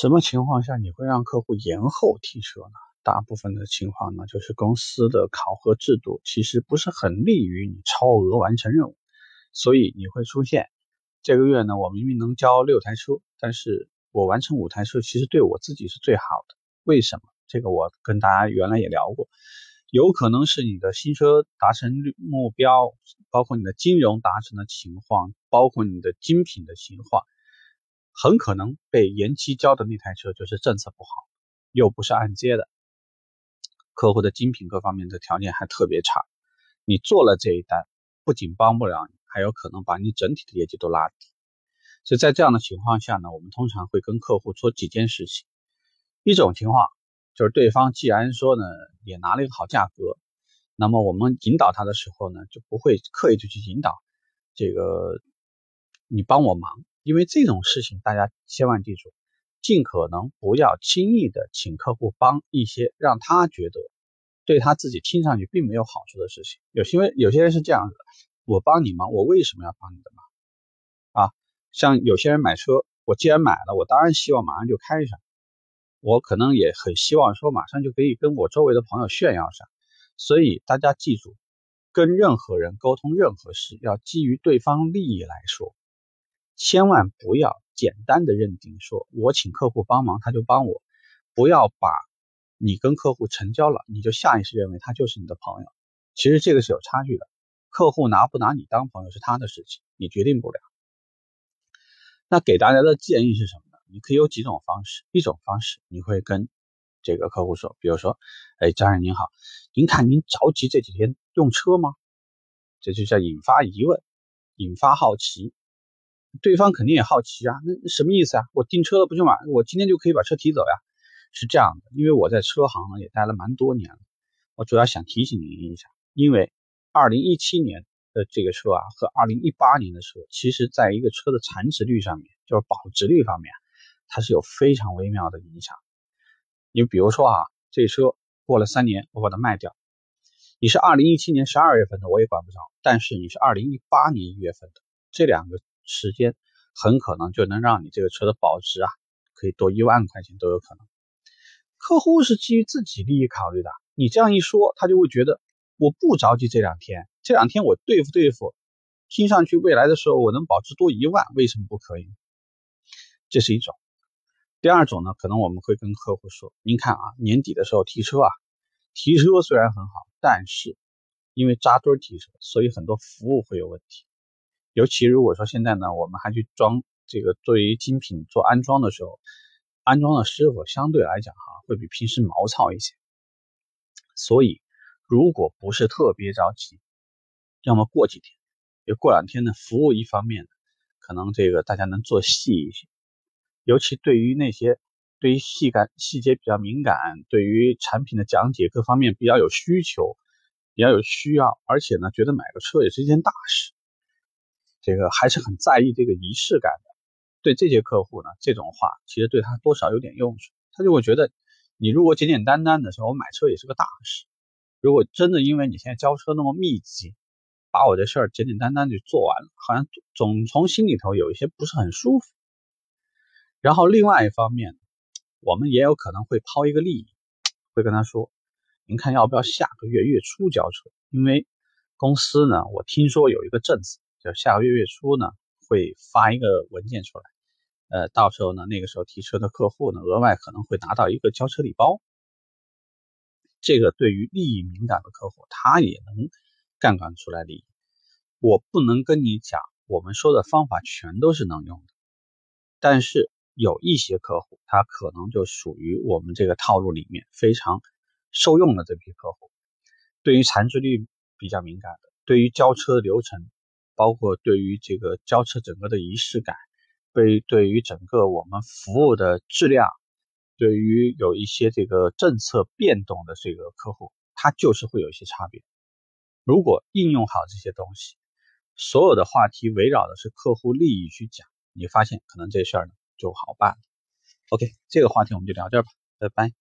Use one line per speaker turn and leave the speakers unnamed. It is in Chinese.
什么情况下你会让客户延后提车呢？大部分的情况呢，就是公司的考核制度其实不是很利于你超额完成任务，所以你会出现这个月呢，我明明能交六台车，但是我完成五台车，其实对我自己是最好的。为什么？这个我跟大家原来也聊过，有可能是你的新车达成率目标，包括你的金融达成的情况，包括你的精品的情况。很可能被延期交的那台车就是政策不好，又不是按揭的，客户的精品各方面的条件还特别差。你做了这一单，不仅帮不了你，还有可能把你整体的业绩都拉低。所以在这样的情况下呢，我们通常会跟客户说几件事情。一种情况就是对方既然说呢也拿了一个好价格，那么我们引导他的时候呢，就不会刻意的去引导这个你帮我忙。因为这种事情，大家千万记住，尽可能不要轻易的请客户帮一些让他觉得对他自己听上去并没有好处的事情。有些有些人是这样子的，我帮你忙，我为什么要帮你的忙？啊，像有些人买车，我既然买了，我当然希望马上就开上，我可能也很希望说马上就可以跟我周围的朋友炫耀上。所以大家记住，跟任何人沟通任何事，要基于对方利益来说。千万不要简单的认定说，我请客户帮忙他就帮我，不要把你跟客户成交了，你就下意识认为他就是你的朋友。其实这个是有差距的，客户拿不拿你当朋友是他的事情，你决定不了。那给大家的建议是什么呢？你可以有几种方式，一种方式你会跟这个客户说，比如说，哎，张人您好，您看您着急这几天用车吗？这就叫引发疑问，引发好奇。对方肯定也好奇啊，那什么意思啊？我订车了不就完，我今天就可以把车提走呀？是这样的，因为我在车行呢也待了蛮多年了，我主要想提醒您一下，因为二零一七年的这个车啊和二零一八年的车，其实在一个车的残值率上面，就是保值率方面，它是有非常微妙的影响。你比如说啊，这车过了三年我把它卖掉，你是二零一七年十二月份的我也管不着，但是你是二零一八年一月份的这两个。时间很可能就能让你这个车的保值啊，可以多一万块钱都有可能。客户是基于自己利益考虑的，你这样一说，他就会觉得我不着急这两天，这两天我对付对付，听上去未来的时候我能保值多一万，为什么不可以？这是一种。第二种呢，可能我们会跟客户说，您看啊，年底的时候提车啊，提车虽然很好，但是因为扎堆提车，所以很多服务会有问题。尤其如果说现在呢，我们还去装这个作为精品做安装的时候，安装的师傅相对来讲哈，会比平时毛糙一些。所以，如果不是特别着急，要么过几天，就过两天呢，服务一方面可能这个大家能做细一些。尤其对于那些对于细感细节比较敏感，对于产品的讲解各方面比较有需求，比较有需要，而且呢，觉得买个车也是一件大事。这个还是很在意这个仪式感的，对这些客户呢，这种话其实对他多少有点用处，他就会觉得你如果简简单单的说，我买车也是个大事，如果真的因为你现在交车那么密集，把我的事儿简简单单就做完了，好像总从心里头有一些不是很舒服。然后另外一方面，我们也有可能会抛一个利益，会跟他说，您看要不要下个月月初交车？因为公司呢，我听说有一个政策。下个月月初呢，会发一个文件出来，呃，到时候呢，那个时候提车的客户呢，额外可能会拿到一个交车礼包。这个对于利益敏感的客户，他也能杠杆出来利益。我不能跟你讲，我们说的方法全都是能用的，但是有一些客户，他可能就属于我们这个套路里面非常受用的这批客户，对于残值率比较敏感的，对于交车流程。包括对于这个交车整个的仪式感，对对于整个我们服务的质量，对于有一些这个政策变动的这个客户，他就是会有一些差别。如果应用好这些东西，所有的话题围绕的是客户利益去讲，你发现可能这事儿呢就好办了。OK，这个话题我们就聊这儿吧，拜拜。